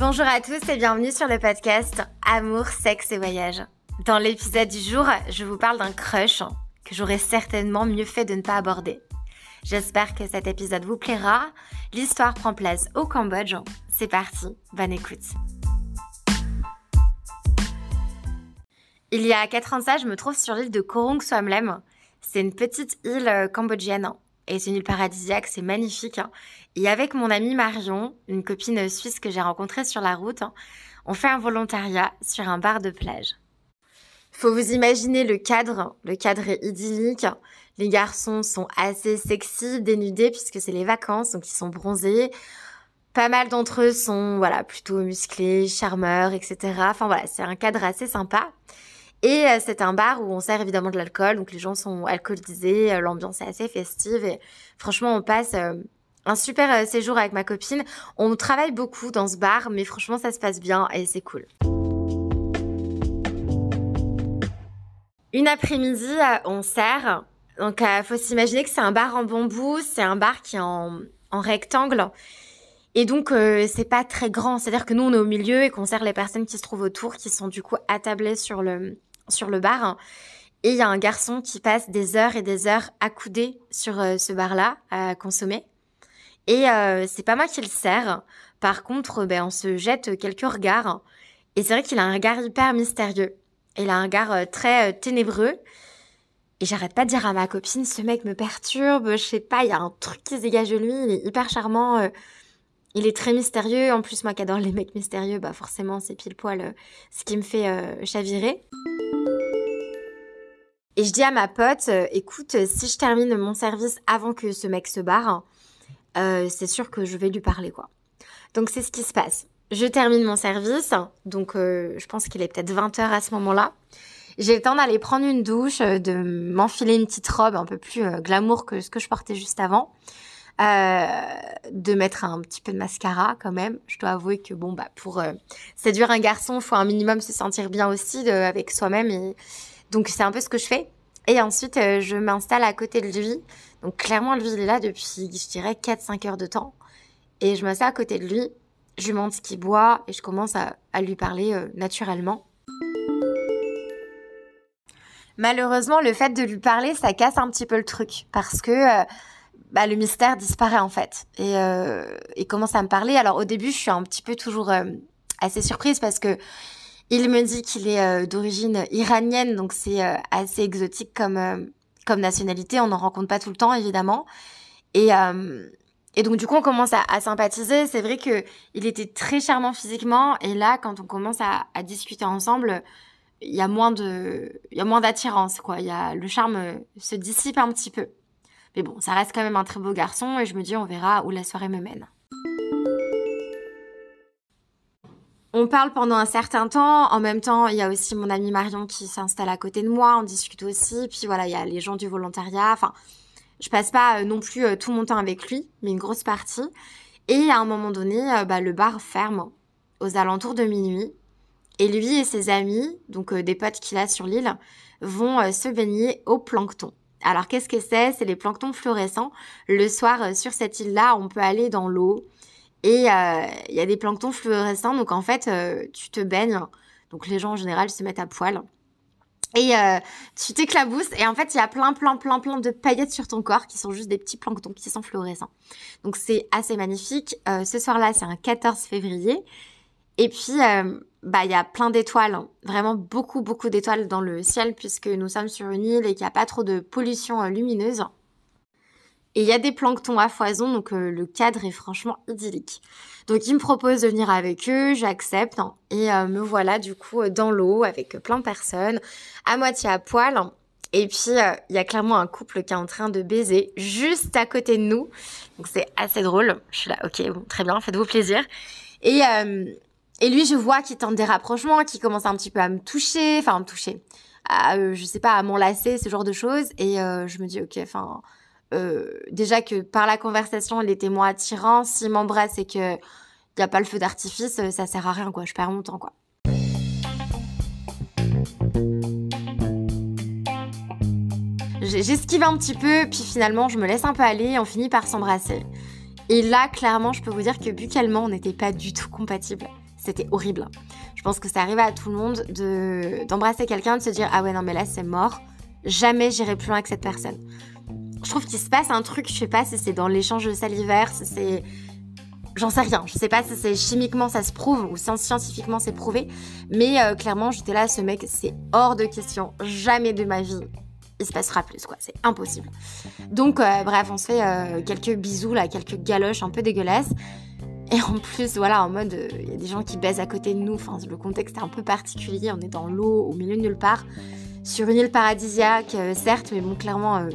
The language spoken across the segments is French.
Bonjour à tous et bienvenue sur le podcast Amour, sexe et voyage. Dans l'épisode du jour, je vous parle d'un crush que j'aurais certainement mieux fait de ne pas aborder. J'espère que cet épisode vous plaira. L'histoire prend place au Cambodge. C'est parti, bonne écoute. Il y a 4 ans ça, je me trouve sur l'île de Korong Swamlem. C'est une petite île euh, cambodgienne et c'est une île paradisiaque, c'est magnifique. Hein. Et avec mon amie Marion, une copine suisse que j'ai rencontrée sur la route, hein, on fait un volontariat sur un bar de plage. Faut vous imaginer le cadre, le cadre est idyllique. Les garçons sont assez sexy, dénudés puisque c'est les vacances, donc ils sont bronzés. Pas mal d'entre eux sont voilà plutôt musclés, charmeurs, etc. Enfin voilà, c'est un cadre assez sympa. Et euh, c'est un bar où on sert évidemment de l'alcool, donc les gens sont alcoolisés, euh, l'ambiance est assez festive et franchement on passe euh, un super séjour avec ma copine. On travaille beaucoup dans ce bar, mais franchement ça se passe bien et c'est cool. Une après-midi, on sert. Donc faut s'imaginer que c'est un bar en bambou, c'est un bar qui est en, rectangle. Et donc, c'est pas très grand. C'est-à-dire que nous, on est au milieu et qu'on sert les personnes qui se trouvent autour, qui sont du coup attablées sur le, sur le bar. Et il y a un garçon qui passe des heures et des heures accoudé sur euh, ce bar-là à consommer. Et euh, c'est pas moi qui le sert. Par contre, ben, on se jette quelques regards. Et c'est vrai qu'il a un regard hyper mystérieux. Il a un regard euh, très ténébreux. Et j'arrête pas de dire à ma copine, ce mec me perturbe, je sais pas, il y a un truc qui se dégage de lui, il est hyper charmant, il est très mystérieux. En plus, moi qui adore les mecs mystérieux, bah forcément, c'est pile poil ce qui me fait chavirer. Et je dis à ma pote, euh, écoute, si je termine mon service avant que ce mec se barre, euh, c'est sûr que je vais lui parler, quoi. Donc c'est ce qui se passe. Je termine mon service, donc euh, je pense qu'il est peut-être 20h à ce moment-là. J'ai le temps d'aller prendre une douche, de m'enfiler une petite robe un peu plus glamour que ce que je portais juste avant. De mettre un petit peu de mascara quand même. Je dois avouer que bon bah pour séduire un garçon, il faut un minimum se sentir bien aussi avec soi-même donc c'est un peu ce que je fais. Et ensuite, euh, je m'installe à côté de lui. Donc clairement, lui, il est là depuis, je dirais, 4-5 heures de temps. Et je m'installe à côté de lui, je lui montre ce qu'il boit et je commence à, lui parler euh, naturellement. Malheureusement, le fait de lui parler, ça casse un petit peu le truc parce que euh, bah, le mystère disparaît en fait. Et il commence à me parler. Alors au début, je suis un petit peu toujours assez surprise parce que il me dit qu'il est euh, d'origine iranienne, donc c'est euh, assez exotique comme, euh, comme nationalité. On n'en rencontre pas tout le temps, évidemment. Et, et donc, du coup, on commence à, à sympathiser. C'est vrai que il était très charmant physiquement. Et là, quand on commence à, à discuter ensemble, il y a moins de, il y a moins d'attirance, quoi. Il y a, le charme se dissipe un petit peu. Mais bon, ça reste quand même un très beau garçon. Et je me dis, on verra où la soirée me mène. On parle pendant un certain temps. En même temps, il y a aussi mon amie Marion qui s'installe à côté de moi. On discute aussi. Puis voilà, il y a les gens du volontariat. Enfin, je passe pas euh, non plus euh, tout mon temps avec lui, mais une grosse partie. Et à un moment donné, euh, bah, le bar ferme aux alentours de minuit. Et lui et ses amis, donc des potes qu'il a sur l'île, vont se baigner au plancton. Alors qu'est-ce que c'est? C'est les planctons fluorescents. Le soir, sur cette île-là, on peut aller dans l'eau et euh, il y a des planctons fluorescents, donc en fait, euh, tu te baignes. Donc les gens en général se mettent à poil. Et euh, tu t'éclabousses et en fait il y a plein plein plein plein de paillettes sur ton corps qui sont juste des petits planctons qui sont fluorescents. Donc c'est assez magnifique. ce soir-là c'est un 14 février et puis bah il y a plein d'étoiles, hein. vraiment beaucoup beaucoup d'étoiles dans le ciel puisque nous sommes sur une île et qu'il n'y a pas trop de pollution lumineuse. Et il y a des planctons à foison, donc euh, le cadre est franchement idyllique. Donc ils me proposent de venir avec eux, j'accepte. Hein. et euh, me voilà du coup euh, dans l'eau avec plein de personnes, à moitié à poil. Et puis il y a clairement un couple qui est en train de baiser juste à côté de nous. Donc c'est assez drôle. Je suis là, ok, très bien, faites-vous plaisir. Et, et lui, je vois qu'il tente des rapprochements, qu'il commence un petit peu à me toucher, enfin à me toucher, à, je sais pas, à m'enlacer, ce genre de choses. Et je me dis, ok, enfin euh, déjà que par la conversation, il était moins attirant. S'il m'embrasse et que y a pas le feu d'artifice, euh, ça sert à rien, quoi. Je perds mon temps, quoi. J'esquive un petit peu, puis finalement, je me laisse un peu aller et on finit par s'embrasser. Et là, clairement, je peux vous dire que buccalement, on n'était pas du tout compatibles. C'était horrible. Je pense que ça arrive à tout le monde de d'embrasser quelqu'un, de se dire ah ouais non mais là c'est mort. Jamais j'irai plus loin avec cette personne. Je trouve qu'il se passe un truc, je sais pas si c'est dans l'échange salivaire, si c'est J'en sais rien, je sais pas si c'est chimiquement ça se prouve ou si scientifiquement c'est prouvé, mais euh, clairement j'étais là, ce mec c'est hors de question, jamais de ma vie il se passera plus quoi, c'est impossible. Donc euh, bref, on se fait euh, quelques bisous là, quelques galoches un peu dégueulasses. Et en plus, voilà, en mode, il y a des gens qui baisent à côté de nous. Enfin, le contexte est un peu particulier. On est dans l'eau, au milieu de nulle part, sur une île paradisiaque, certes, mais bon, clairement,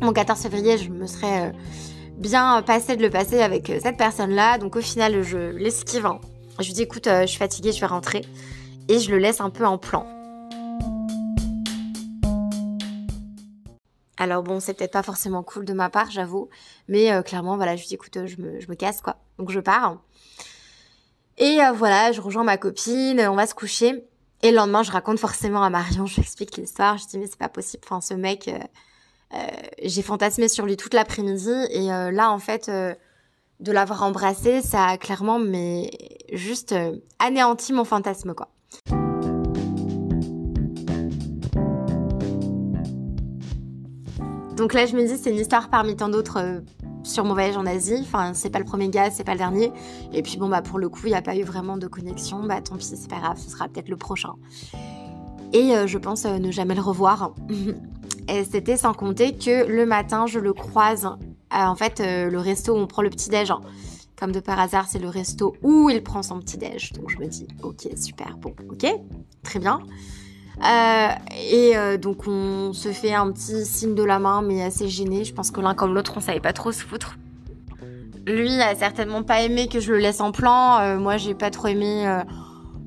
mon 14 février, je me serais bien passé de le passer avec euh, cette personne-là. Donc au final, je l'esquive. Hein. Je lui dis écoute, euh, je suis fatiguée, je vais rentrer. Et je le laisse un peu en plan. Alors bon, c'est peut-être pas forcément cool de ma part, j'avoue. Mais euh, clairement, voilà, je lui dis écoute, je me casse quoi. Donc je pars. Et voilà, je rejoins ma copine, on va se coucher. Et le lendemain, je raconte forcément à Marion, je lui explique l'histoire. Je dis mais c'est pas possible, enfin ce mec... Euh, j'ai fantasmé sur lui toute l'après-midi et euh, là en fait euh, de l'avoir embrassé ça a clairement mais juste anéanti mon fantasme quoi. Donc là je me dis c'est une histoire parmi tant d'autres sur mon voyage en Asie. Enfin, c'est pas le premier gars, c'est pas le dernier. Et puis bon, bah pour le coup, il n'y a pas eu vraiment de connexion. Bah tant pis, c'est pas grave, ce sera peut-être le prochain. Et je pense ne jamais le revoir. Et c'était sans compter que le matin, je le croise. en fait, euh, le resto où on prend le petit-déj. Hein. Comme de par hasard, c'est le resto où il prend son petit-déj. Donc je me dis, ok, super, bon, ok, très bien. Euh, et euh, donc on se fait un petit signe de la main, mais assez gêné. Je pense que l'un comme l'autre, on savait pas trop se foutre. Lui a certainement pas aimé que je le laisse en plan. moi, j'ai pas trop aimé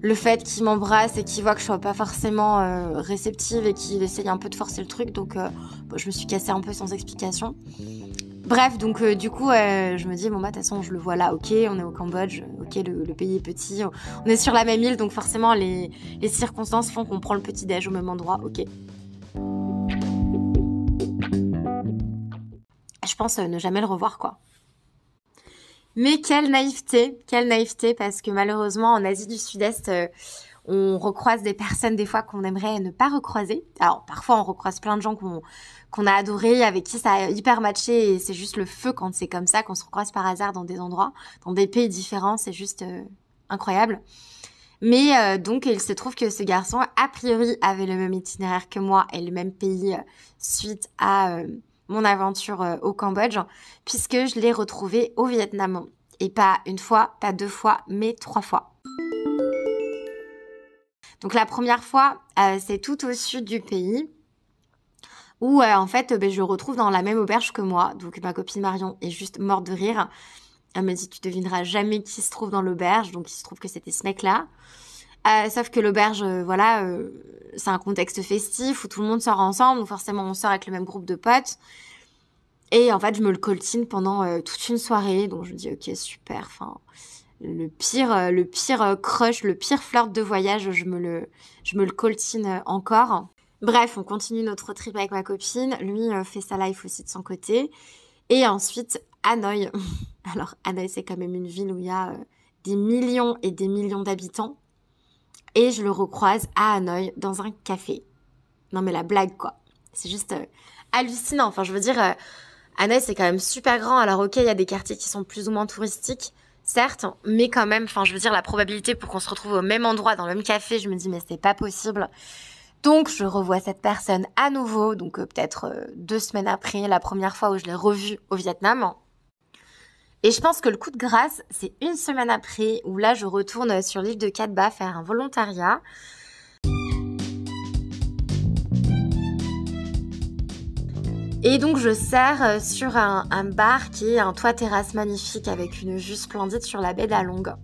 le fait qu'il m'embrasse et qu'il voit que je sois pas forcément euh, réceptive et qu'il essaye un peu de forcer le truc, donc euh, je me suis cassée un peu sans explication. Bref, donc euh, du coup, je me dis, bon bah de toute façon, je le vois là, ok, on est au Cambodge, ok, le, pays est petit, on est sur la même île, donc forcément, les, circonstances font qu'on prend le petit déj au même endroit, ok. Je pense ne jamais le revoir, quoi. Mais quelle naïveté, quelle naïveté, parce que malheureusement en Asie du Sud-Est, euh, on recroise des personnes des fois qu'on aimerait ne pas recroiser. Alors parfois on recroise plein de gens qu'on a adoré, avec qui ça a hyper matché et c'est juste le feu quand c'est comme ça, qu'on se recroise par hasard dans des endroits, dans des pays différents, c'est juste euh, incroyable. Mais euh, donc il se trouve que ce garçon, a priori, avait le même itinéraire que moi et le même pays suite à mon aventure euh, au Cambodge, puisque je l'ai retrouvé au Vietnam. Et pas une fois, pas deux fois, mais trois fois. Donc la première fois, euh, c'est tout au sud du pays, où euh, en fait, ben, je retrouve dans la même auberge que moi. Donc ma copine Marion est juste morte de rire. Elle me dit, tu devineras jamais qui se trouve dans l'auberge. Donc il se trouve que c'était ce mec-là. sauf que l'auberge, voilà, c'est un contexte festif où tout le monde sort ensemble, donc forcément on sort avec le même groupe de potes. Et en fait, je me le coltine pendant euh, toute une soirée, donc je me dis ok super. Enfin, le pire, euh, le pire euh, crush, le pire flirt de voyage, je me le, je me le coltine encore. Bref, on continue notre trip avec ma copine. Lui fait sa life aussi de son côté. Et ensuite, Hanoï. Alors, Hanoï, c'est quand même une ville où il y a des millions et des millions d'habitants et je le recroise à Hanoï dans un café. Non mais la blague quoi. C'est juste euh, hallucinant. Enfin je veux dire, euh, Hanoï c'est quand même super grand. Alors ok, il y a des quartiers qui sont plus ou moins touristiques, certes, mais quand même, enfin je veux dire la probabilité pour qu'on se retrouve au même endroit, dans le même café, je me dis mais c'est pas possible. Donc je revois cette personne à nouveau, donc euh, peut-être deux semaines après, la première fois où je l'ai revue au Vietnam. Et je pense que le coup de grâce, c'est une semaine après où là, je retourne sur l'île de Katba faire un volontariat. Et donc je sers euh, sur un, bar qui est un toit terrasse magnifique avec une vue splendide sur la baie d'Along.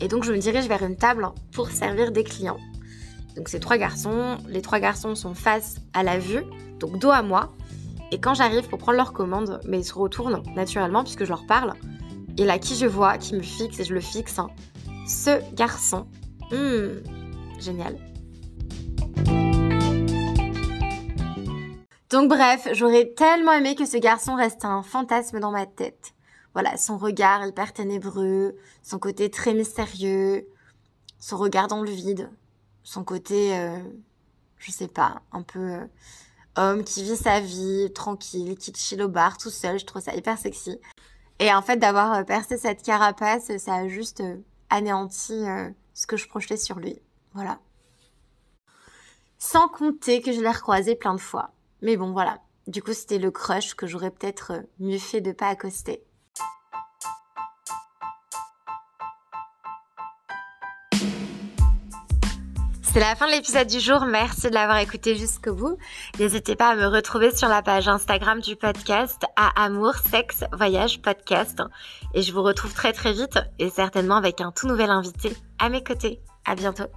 Et donc je me dirige vers une table pour servir des clients. Donc c'est trois garçons, les trois garçons sont face à la vue, donc dos à moi. Et quand j'arrive pour prendre leur commande, mais ils se retournent naturellement puisque je leur parle. Et là, qui je vois, qui me fixe et je le fixe, hein. ce garçon. Hmm, génial. Donc bref, j'aurais tellement aimé que ce garçon reste un fantasme dans ma tête. Voilà, son regard hyper ténébreux, son côté très mystérieux. son regard dans le vide, son côté, je sais pas, un peu homme qui vit sa vie tranquille, qui chill au bar tout seul. Je trouve ça hyper sexy. Et en fait, d'avoir euh, percé cette carapace, ça a juste euh, anéanti euh, ce que je projetais sur lui. Voilà. Sans compter que je l'ai recroisé plein de fois. Mais bon, voilà. Du coup, c'était le crush que j'aurais peut-être mieux fait de pas accoster. C'est la fin de l'épisode du jour. Merci de l'avoir écouté jusqu'au bout. N'hésitez pas à me retrouver sur la page Instagram du podcast à Amour, Sexe, Voyage Podcast. Et je vous retrouve très très vite et certainement avec un tout nouvel invité à mes côtés. À bientôt.